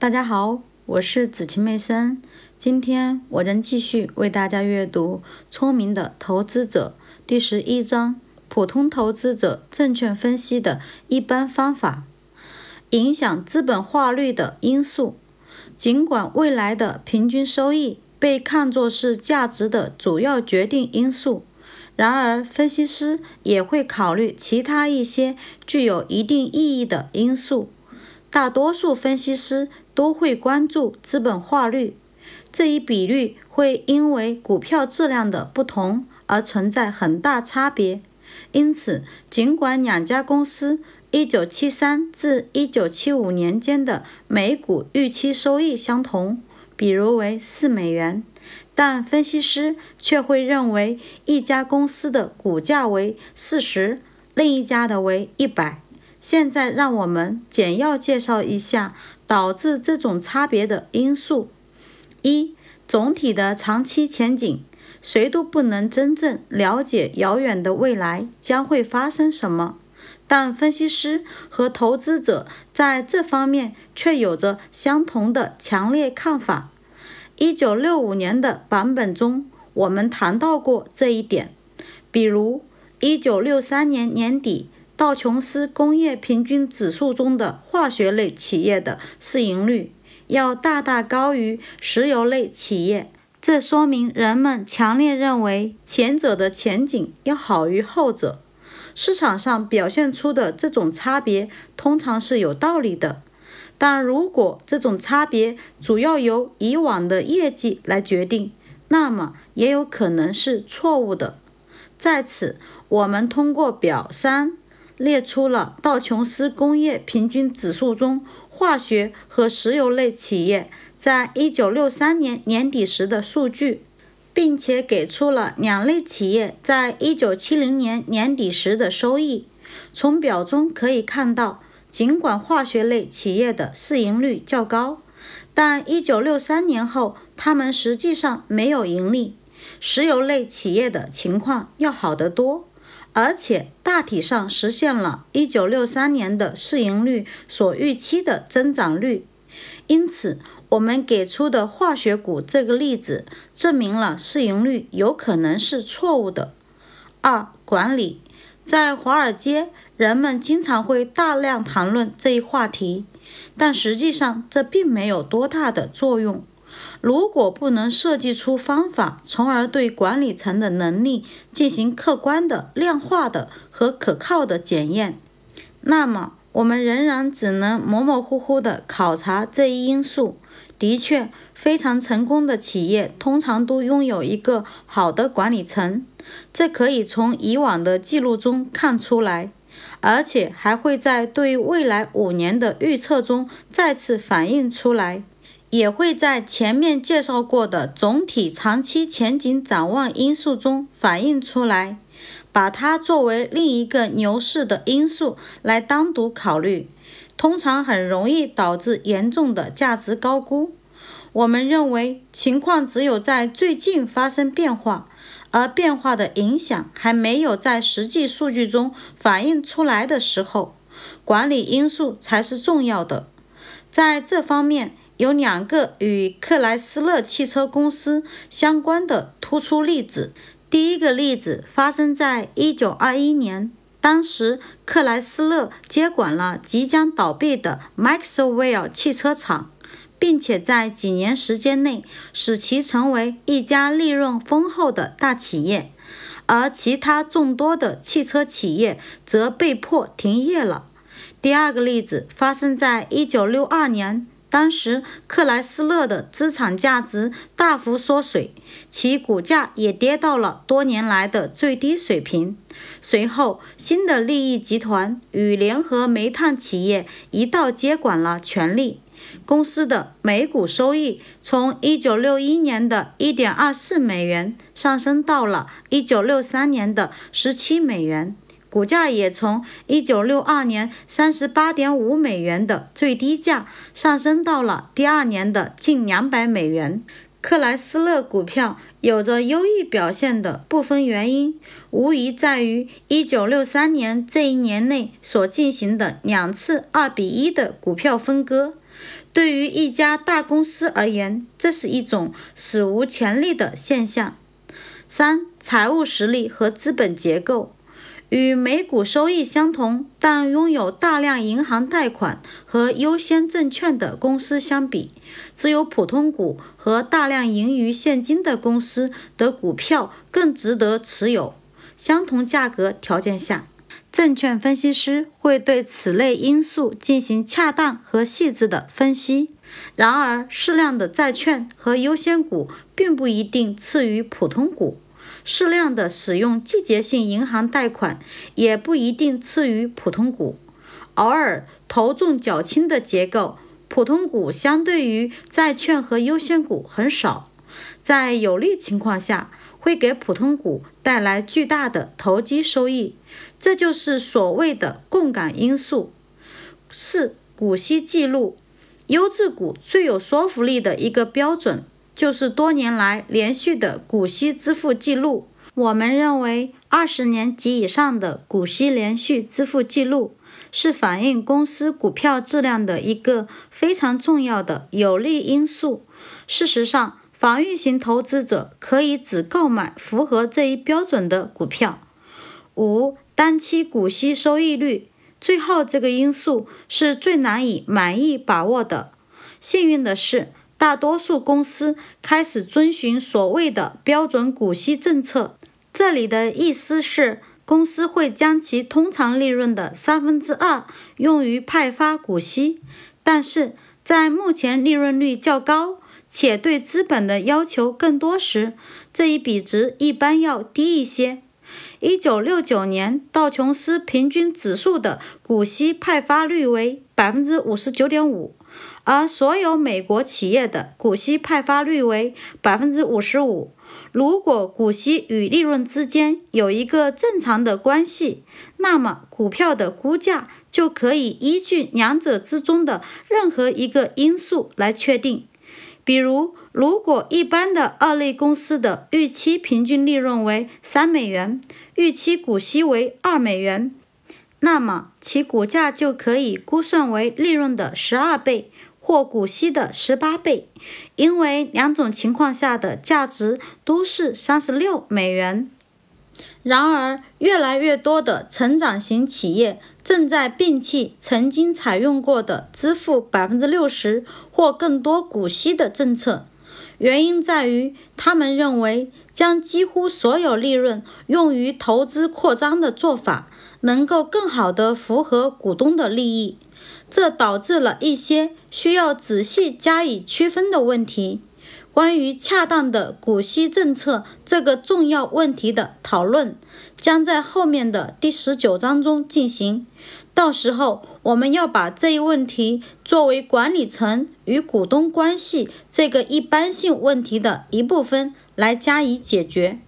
大家好，我是子晴妹生。今天我将继续为大家阅读《聪明的投资者》第十一章：普通投资者证券分析的一般方法。影响资本化率的因素。尽管未来的平均收益被看作是价值的主要决定因素，然而分析师也会考虑其他一些具有一定意义的因素。大多数分析师都会关注资本化率，这一比率会因为股票质量的不同而存在很大差别。因此，尽管两家公司1973至1975年间的每股预期收益相同，比如为4美元，但分析师却会认为一家公司的股价为40，另一家的为100。现在让我们简要介绍一下导致这种差别的因素：一、总体的长期前景。谁都不能真正了解遥远的未来将会发生什么，但分析师和投资者在这方面却有着相同的强烈看法。一九六五年的版本中，我们谈到过这一点，比如一九六三年年底。道琼斯工业平均指数中的化学类企业的市盈率要大大高于石油类企业，这说明人们强烈认为前者的前景要好于后者。市场上表现出的这种差别通常是有道理的，但如果这种差别主要由以往的业绩来决定，那么也有可能是错误的。在此，我们通过表三。列出了道琼斯工业平均指数中化学和石油类企业在一九六三年年底时的数据，并且给出了两类企业在一九七零年年底时的收益。从表中可以看到，尽管化学类企业的市盈率较高，但一九六三年后他们实际上没有盈利。石油类企业的情况要好得多。而且大体上实现了1963年的市盈率所预期的增长率，因此我们给出的化学股这个例子证明了市盈率有可能是错误的。二、管理在华尔街，人们经常会大量谈论这一话题，但实际上这并没有多大的作用。如果不能设计出方法，从而对管理层的能力进行客观的、量化的和可靠的检验，那么我们仍然只能模模糊糊地考察这一因素。的确，非常成功的企业通常都拥有一个好的管理层，这可以从以往的记录中看出来，而且还会在对未来五年的预测中再次反映出来。也会在前面介绍过的总体长期前景展望因素中反映出来，把它作为另一个牛市的因素来单独考虑，通常很容易导致严重的价值高估。我们认为情况只有在最近发生变化，而变化的影响还没有在实际数据中反映出来的时候，管理因素才是重要的。在这方面。有两个与克莱斯勒汽车公司相关的突出例子。第一个例子发生在1921年，当时克莱斯勒接管了即将倒闭的 Maxwell 汽车厂，并且在几年时间内使其成为一家利润丰厚的大企业，而其他众多的汽车企业则被迫停业了。第二个例子发生在1962年。当时，克莱斯勒的资产价值大幅缩水，其股价也跌到了多年来的最低水平。随后，新的利益集团与联合煤炭企业一道接管了权力，公司的每股收益从1961年的1.24美元上升到了1963年的17美元。股价也从一九六二年三十八点五美元的最低价上升到了第二年的近两百美元。克莱斯勒股票有着优异表现的部分原因，无疑在于一九六三年这一年内所进行的两次二比一的股票分割。对于一家大公司而言，这是一种史无前例的现象。三、财务实力和资本结构。与每股收益相同，但拥有大量银行贷款和优先证券的公司相比，只有普通股和大量盈余现金的公司的股票更值得持有。相同价格条件下，证券分析师会对此类因素进行恰当和细致的分析。然而，适量的债券和优先股并不一定次于普通股。适量的使用季节性银行贷款也不一定次于普通股。偶尔头重脚轻的结构，普通股相对于债券和优先股很少，在有利情况下会给普通股带来巨大的投机收益，这就是所谓的共感因素。四、股息记录，优质股最有说服力的一个标准。就是多年来连续的股息支付记录。我们认为，二十年及以上的股息连续支付记录是反映公司股票质量的一个非常重要的有利因素。事实上，防御型投资者可以只购买符合这一标准的股票。五、单期股息收益率。最后，这个因素是最难以满意把握的。幸运的是。大多数公司开始遵循所谓的标准股息政策，这里的意思是，公司会将其通常利润的三分之二用于派发股息。但是在目前利润率较高且对资本的要求更多时，这一比值一般要低一些。一九六九年，道琼斯平均指数的股息派发率为百分之五十九点五。而所有美国企业的股息派发率为百分之五十五。如果股息与利润之间有一个正常的关系，那么股票的估价就可以依据两者之中的任何一个因素来确定。比如，如果一般的二类公司的预期平均利润为三美元，预期股息为二美元，那么其股价就可以估算为利润的十二倍。或股息的十八倍，因为两种情况下的价值都是三十六美元。然而，越来越多的成长型企业正在摒弃曾经采用过的支付百分之六十或更多股息的政策，原因在于他们认为将几乎所有利润用于投资扩张的做法能够更好地符合股东的利益。这导致了一些需要仔细加以区分的问题。关于恰当的股息政策这个重要问题的讨论，将在后面的第十九章中进行。到时候，我们要把这一问题作为管理层与股东关系这个一般性问题的一部分来加以解决。